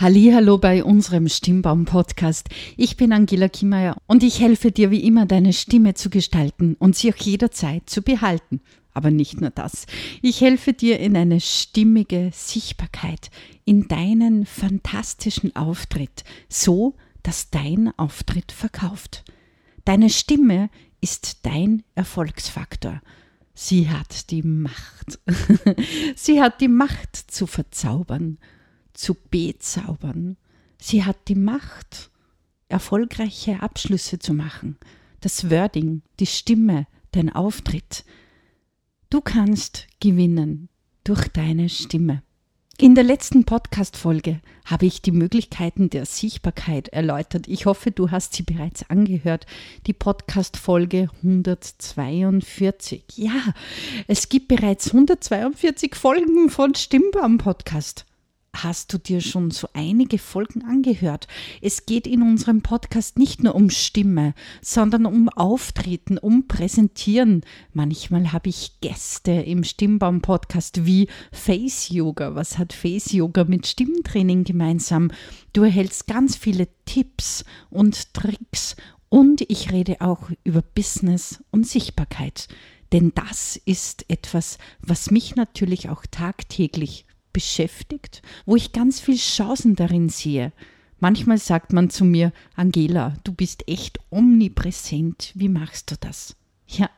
Hallo bei unserem Stimmbaum Podcast. Ich bin Angela Kimmeier und ich helfe dir wie immer deine Stimme zu gestalten und sie auch jederzeit zu behalten. Aber nicht nur das. Ich helfe dir in eine stimmige Sichtbarkeit, in deinen fantastischen Auftritt, so dass dein Auftritt verkauft. Deine Stimme ist dein Erfolgsfaktor. Sie hat die Macht. Sie hat die Macht zu verzaubern zu bezaubern. Sie hat die Macht, erfolgreiche Abschlüsse zu machen. Das Wording, die Stimme, dein Auftritt. Du kannst gewinnen durch deine Stimme. In der letzten Podcast-Folge habe ich die Möglichkeiten der Sichtbarkeit erläutert. Ich hoffe, du hast sie bereits angehört. Die Podcast-Folge 142. Ja, es gibt bereits 142 Folgen von Stimmbaum Podcast hast du dir schon so einige Folgen angehört. Es geht in unserem Podcast nicht nur um Stimme, sondern um Auftreten, um Präsentieren. Manchmal habe ich Gäste im Stimmbaum-Podcast wie Face Yoga. Was hat Face Yoga mit Stimmtraining gemeinsam? Du erhältst ganz viele Tipps und Tricks und ich rede auch über Business und Sichtbarkeit. Denn das ist etwas, was mich natürlich auch tagtäglich beschäftigt, wo ich ganz viel Chancen darin sehe. Manchmal sagt man zu mir, Angela, du bist echt omnipräsent, wie machst du das? Ja,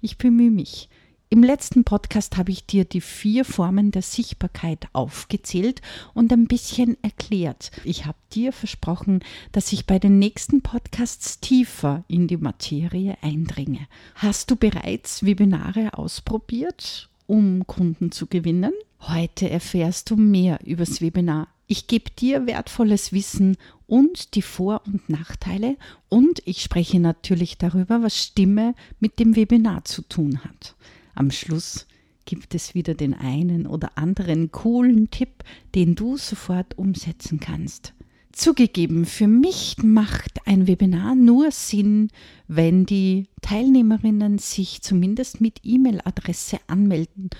ich bemühe mich. Im letzten Podcast habe ich dir die vier Formen der Sichtbarkeit aufgezählt und ein bisschen erklärt. Ich habe dir versprochen, dass ich bei den nächsten Podcasts tiefer in die Materie eindringe. Hast du bereits Webinare ausprobiert, um Kunden zu gewinnen? Heute erfährst du mehr übers Webinar. Ich gebe dir wertvolles Wissen und die Vor- und Nachteile und ich spreche natürlich darüber, was Stimme mit dem Webinar zu tun hat. Am Schluss gibt es wieder den einen oder anderen coolen Tipp, den du sofort umsetzen kannst. Zugegeben, für mich macht ein Webinar nur Sinn, wenn die Teilnehmerinnen sich zumindest mit E-Mail-Adresse anmelden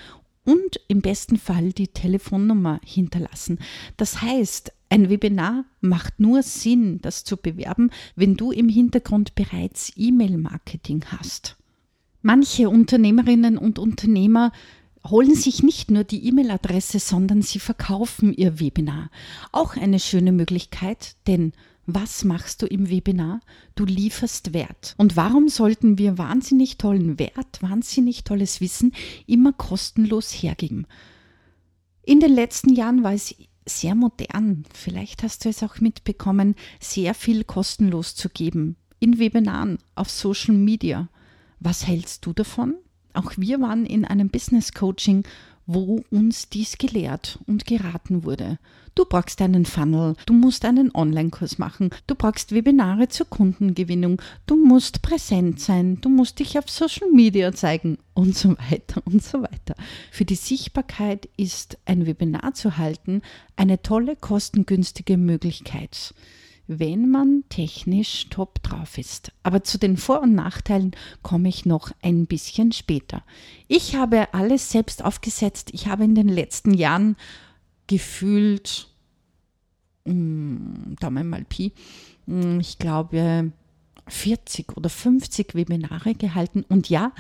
und im besten Fall die Telefonnummer hinterlassen. Das heißt, ein Webinar macht nur Sinn, das zu bewerben, wenn du im Hintergrund bereits E-Mail-Marketing hast. Manche Unternehmerinnen und Unternehmer holen sich nicht nur die E-Mail-Adresse, sondern sie verkaufen ihr Webinar. Auch eine schöne Möglichkeit, denn was machst du im Webinar? Du lieferst Wert. Und warum sollten wir wahnsinnig tollen Wert, wahnsinnig tolles Wissen immer kostenlos hergeben? In den letzten Jahren war es sehr modern, vielleicht hast du es auch mitbekommen, sehr viel kostenlos zu geben. In Webinaren, auf Social Media. Was hältst du davon? Auch wir waren in einem Business Coaching, wo uns dies gelehrt und geraten wurde. Du brauchst einen Funnel, du musst einen Online-Kurs machen, du brauchst Webinare zur Kundengewinnung, du musst präsent sein, du musst dich auf Social Media zeigen und so weiter und so weiter. Für die Sichtbarkeit ist ein Webinar zu halten eine tolle, kostengünstige Möglichkeit wenn man technisch top drauf ist. Aber zu den Vor- und Nachteilen komme ich noch ein bisschen später. Ich habe alles selbst aufgesetzt. Ich habe in den letzten Jahren gefühlt, hm, Daumen mal Pi, hm, ich glaube 40 oder 50 Webinare gehalten. Und ja,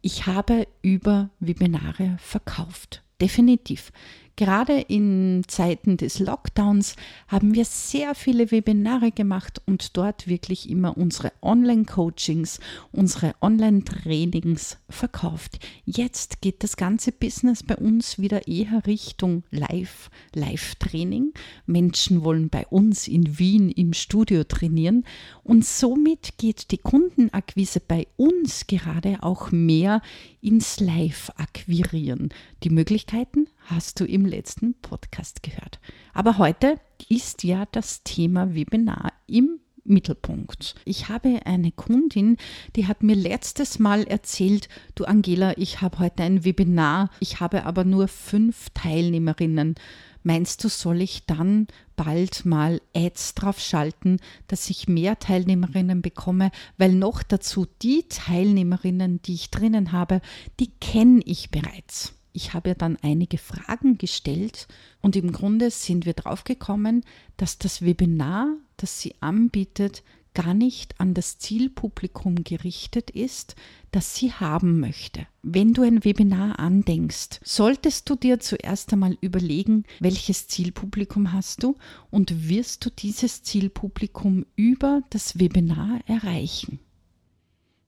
ich habe über Webinare verkauft. Definitiv. Gerade in Zeiten des Lockdowns haben wir sehr viele Webinare gemacht und dort wirklich immer unsere Online-Coachings, unsere Online-Trainings verkauft. Jetzt geht das ganze Business bei uns wieder eher Richtung Live, Live-Training. Menschen wollen bei uns in Wien im Studio trainieren und somit geht die Kundenakquise bei uns gerade auch mehr ins Live-Akquirieren. Die Möglichkeiten hast du im letzten Podcast gehört. Aber heute ist ja das Thema Webinar im Mittelpunkt. Ich habe eine Kundin, die hat mir letztes Mal erzählt, du Angela, ich habe heute ein Webinar, ich habe aber nur fünf Teilnehmerinnen. Meinst du, soll ich dann bald mal Ads drauf schalten, dass ich mehr Teilnehmerinnen bekomme? Weil noch dazu die Teilnehmerinnen, die ich drinnen habe, die kenne ich bereits. Ich habe ja dann einige Fragen gestellt und im Grunde sind wir draufgekommen, dass das Webinar, das sie anbietet, gar nicht an das Zielpublikum gerichtet ist, das sie haben möchte. Wenn du ein Webinar andenkst, solltest du dir zuerst einmal überlegen, welches Zielpublikum hast du und wirst du dieses Zielpublikum über das Webinar erreichen.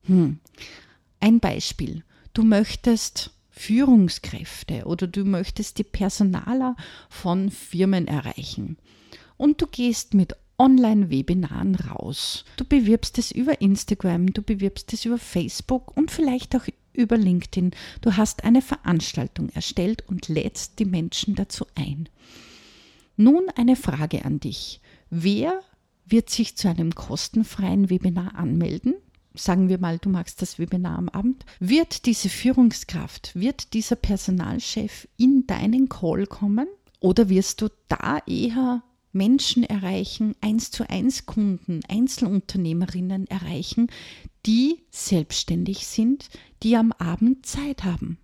Hm. Ein Beispiel. Du möchtest Führungskräfte oder du möchtest die Personaler von Firmen erreichen. Und du gehst mit Online-Webinaren raus. Du bewirbst es über Instagram, du bewirbst es über Facebook und vielleicht auch über LinkedIn. Du hast eine Veranstaltung erstellt und lädst die Menschen dazu ein. Nun eine Frage an dich. Wer wird sich zu einem kostenfreien Webinar anmelden? Sagen wir mal, du magst das Webinar am Abend. Wird diese Führungskraft, wird dieser Personalchef in deinen Call kommen? Oder wirst du da eher Menschen erreichen, eins zu eins Kunden, Einzelunternehmerinnen erreichen, die selbstständig sind, die am Abend Zeit haben.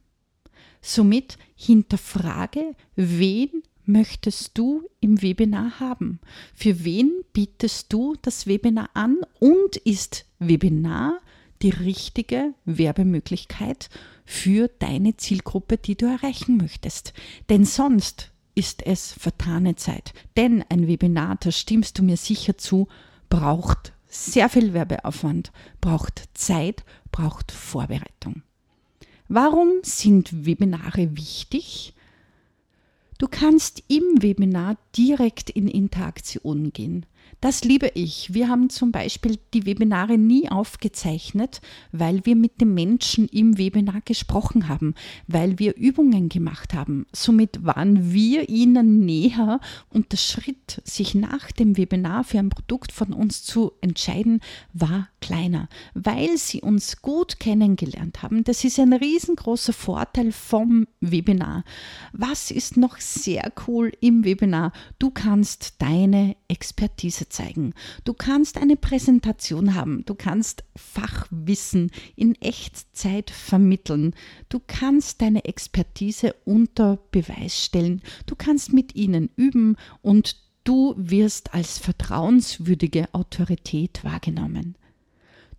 Somit hinterfrage, wen möchtest du im Webinar haben? Für wen bietest du das Webinar an und ist Webinar die richtige Werbemöglichkeit für deine Zielgruppe, die du erreichen möchtest? Denn sonst ist es vertane Zeit. Denn ein Webinar, da stimmst du mir sicher zu, braucht sehr viel Werbeaufwand, braucht Zeit, braucht Vorbereitung. Warum sind Webinare wichtig? Du kannst im Webinar direkt in Interaktion gehen. Das liebe ich. Wir haben zum Beispiel die Webinare nie aufgezeichnet, weil wir mit den Menschen im Webinar gesprochen haben, weil wir Übungen gemacht haben. Somit waren wir ihnen näher und der Schritt, sich nach dem Webinar für ein Produkt von uns zu entscheiden, war kleiner, weil sie uns gut kennengelernt haben. Das ist ein riesengroßer Vorteil vom Webinar. Was ist noch sehr cool im Webinar? Du kannst deine Expertise zeigen. Du kannst eine Präsentation haben. Du kannst Fachwissen in Echtzeit vermitteln. Du kannst deine Expertise unter Beweis stellen. Du kannst mit ihnen üben und du wirst als vertrauenswürdige Autorität wahrgenommen.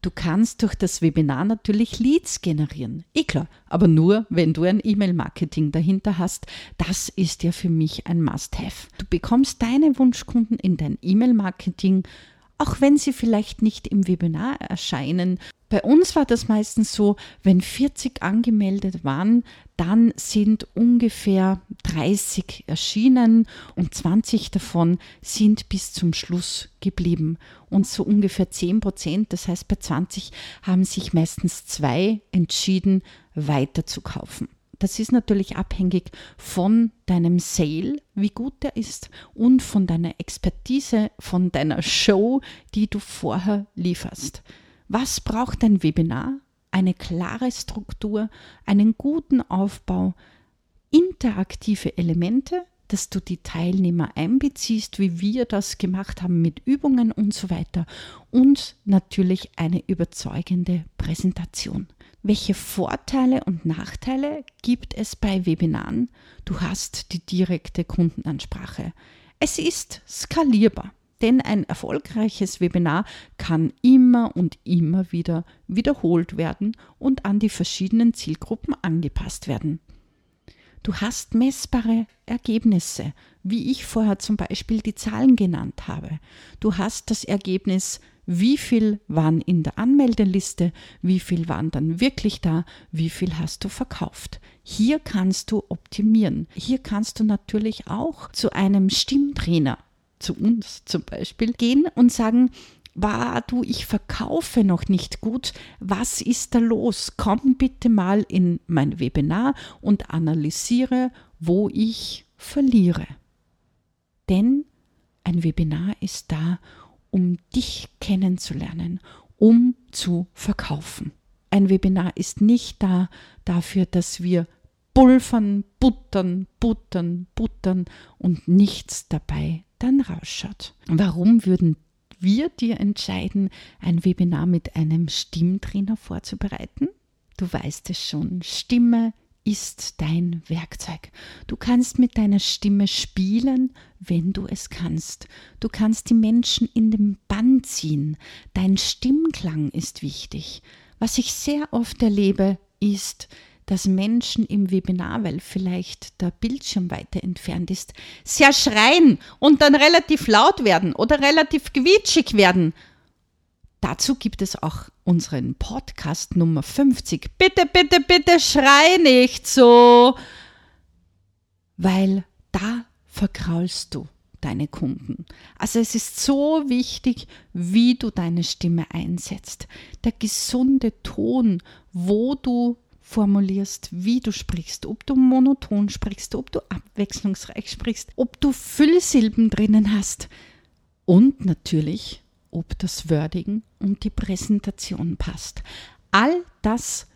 Du kannst durch das Webinar natürlich Leads generieren. Eh klar, aber nur, wenn du ein E-Mail-Marketing dahinter hast. Das ist ja für mich ein Must-Have. Du bekommst deine Wunschkunden in dein E-Mail-Marketing, auch wenn sie vielleicht nicht im Webinar erscheinen bei uns war das meistens so, wenn 40 angemeldet waren, dann sind ungefähr 30 erschienen und 20 davon sind bis zum Schluss geblieben. Und so ungefähr 10 Prozent, das heißt bei 20 haben sich meistens zwei entschieden, weiter zu kaufen. Das ist natürlich abhängig von deinem Sale, wie gut der ist und von deiner Expertise, von deiner Show, die du vorher lieferst. Was braucht ein Webinar? Eine klare Struktur, einen guten Aufbau, interaktive Elemente, dass du die Teilnehmer einbeziehst, wie wir das gemacht haben mit Übungen und so weiter. Und natürlich eine überzeugende Präsentation. Welche Vorteile und Nachteile gibt es bei Webinaren? Du hast die direkte Kundenansprache. Es ist skalierbar. Denn ein erfolgreiches Webinar kann immer und immer wieder wiederholt werden und an die verschiedenen Zielgruppen angepasst werden. Du hast messbare Ergebnisse, wie ich vorher zum Beispiel die Zahlen genannt habe. Du hast das Ergebnis, wie viel waren in der Anmeldeliste, wie viel waren dann wirklich da, wie viel hast du verkauft. Hier kannst du optimieren. Hier kannst du natürlich auch zu einem Stimmtrainer zu uns zum Beispiel, gehen und sagen, war du, ich verkaufe noch nicht gut, was ist da los? Komm bitte mal in mein Webinar und analysiere, wo ich verliere. Denn ein Webinar ist da, um dich kennenzulernen, um zu verkaufen. Ein Webinar ist nicht da dafür, dass wir pulvern, buttern, buttern, buttern und nichts dabei dann rausschaut. Warum würden wir dir entscheiden, ein Webinar mit einem Stimmtrainer vorzubereiten? Du weißt es schon, Stimme ist dein Werkzeug. Du kannst mit deiner Stimme spielen, wenn du es kannst. Du kannst die Menschen in den Bann ziehen. Dein Stimmklang ist wichtig. Was ich sehr oft erlebe, ist, dass Menschen im Webinar, weil vielleicht der Bildschirm weiter entfernt ist, sehr schreien und dann relativ laut werden oder relativ quietschig werden. Dazu gibt es auch unseren Podcast Nummer 50. Bitte, bitte, bitte schrei nicht so, weil da verkraulst du deine Kunden. Also es ist so wichtig, wie du deine Stimme einsetzt. Der gesunde Ton, wo du formulierst, wie du sprichst, ob du monoton sprichst, ob du abwechslungsreich sprichst, ob du Füllsilben drinnen hast und natürlich, ob das Wording und die Präsentation passt. All das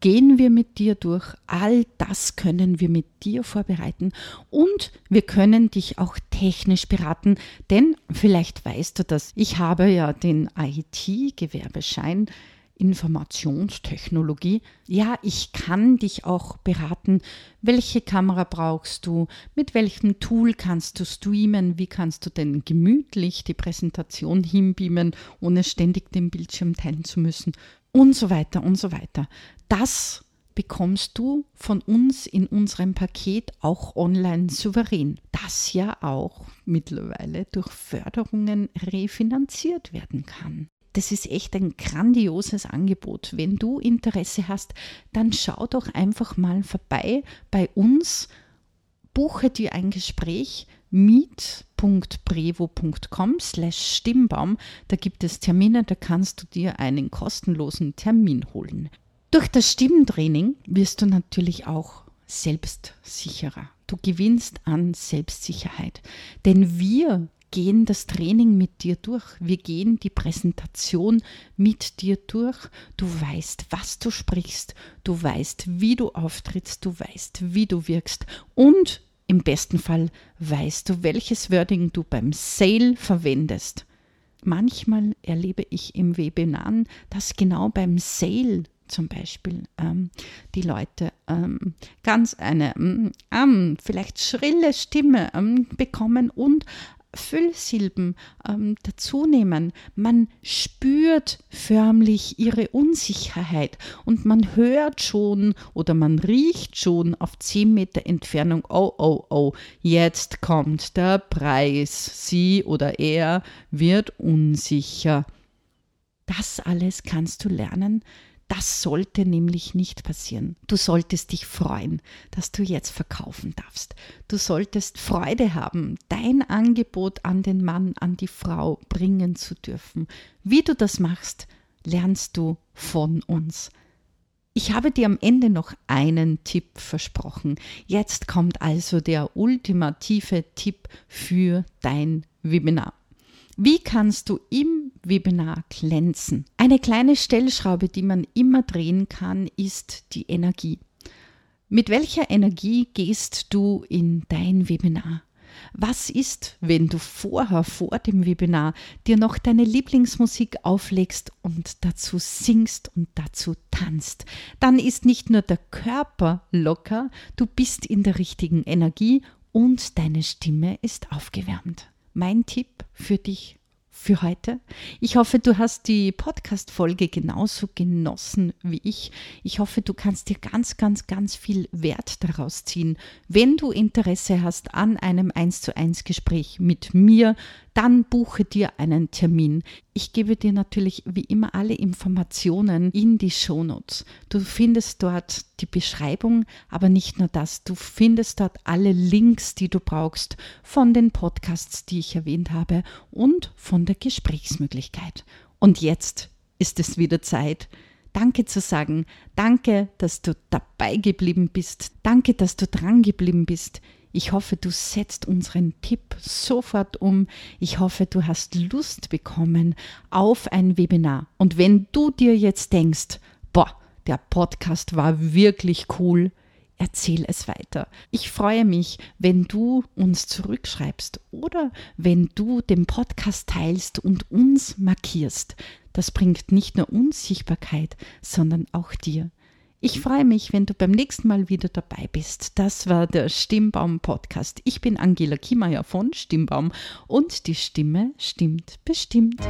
gehen wir mit dir durch, all das können wir mit dir vorbereiten und wir können dich auch technisch beraten, denn vielleicht weißt du das, ich habe ja den IT-Gewerbeschein Informationstechnologie. Ja, ich kann dich auch beraten, welche Kamera brauchst du, mit welchem Tool kannst du streamen, wie kannst du denn gemütlich die Präsentation hinbeamen, ohne ständig den Bildschirm teilen zu müssen und so weiter und so weiter. Das bekommst du von uns in unserem Paket auch online souverän, das ja auch mittlerweile durch Förderungen refinanziert werden kann das ist echt ein grandioses Angebot. Wenn du Interesse hast, dann schau doch einfach mal vorbei bei uns, buche dir ein Gespräch meet.brevo.com slash Stimmbaum. Da gibt es Termine, da kannst du dir einen kostenlosen Termin holen. Durch das Stimmtraining wirst du natürlich auch selbstsicherer. Du gewinnst an Selbstsicherheit. Denn wir gehen das Training mit dir durch. Wir gehen die Präsentation mit dir durch. Du weißt, was du sprichst. Du weißt, wie du auftrittst. Du weißt, wie du wirkst. Und im besten Fall weißt du, welches Wording du beim Sale verwendest. Manchmal erlebe ich im Webinar, dass genau beim Sale zum Beispiel ähm, die Leute ähm, ganz eine ähm, vielleicht schrille Stimme ähm, bekommen und Füllsilben ähm, dazunehmen. Man spürt förmlich ihre Unsicherheit und man hört schon oder man riecht schon auf 10 Meter Entfernung, oh, oh, oh, jetzt kommt der Preis. Sie oder er wird unsicher. Das alles kannst du lernen, das sollte nämlich nicht passieren. Du solltest dich freuen, dass du jetzt verkaufen darfst. Du solltest Freude haben, dein Angebot an den Mann, an die Frau bringen zu dürfen. Wie du das machst, lernst du von uns. Ich habe dir am Ende noch einen Tipp versprochen. Jetzt kommt also der ultimative Tipp für dein Webinar. Wie kannst du im Webinar glänzen? Eine kleine Stellschraube, die man immer drehen kann, ist die Energie. Mit welcher Energie gehst du in dein Webinar? Was ist, wenn du vorher, vor dem Webinar, dir noch deine Lieblingsmusik auflegst und dazu singst und dazu tanzt? Dann ist nicht nur der Körper locker, du bist in der richtigen Energie und deine Stimme ist aufgewärmt mein Tipp für dich für heute. Ich hoffe, du hast die Podcast-Folge genauso genossen wie ich. Ich hoffe, du kannst dir ganz, ganz, ganz viel Wert daraus ziehen. Wenn du Interesse hast an einem 1 zu 1 Gespräch mit mir, dann buche dir einen Termin. Ich gebe dir natürlich wie immer alle Informationen in die Shownotes. Du findest dort die Beschreibung, aber nicht nur das. Du findest dort alle Links, die du brauchst von den Podcasts, die ich erwähnt habe und von der Gesprächsmöglichkeit. Und jetzt ist es wieder Zeit, Danke zu sagen. Danke, dass du dabei geblieben bist. Danke, dass du dran geblieben bist. Ich hoffe, du setzt unseren Tipp sofort um. Ich hoffe, du hast Lust bekommen auf ein Webinar. Und wenn du dir jetzt denkst, boah, der Podcast war wirklich cool, erzähl es weiter. Ich freue mich, wenn du uns zurückschreibst oder wenn du den Podcast teilst und uns markierst. Das bringt nicht nur uns Sichtbarkeit, sondern auch dir. Ich freue mich, wenn du beim nächsten Mal wieder dabei bist. Das war der Stimmbaum Podcast. Ich bin Angela Kiemeyer von Stimmbaum und die Stimme stimmt bestimmt.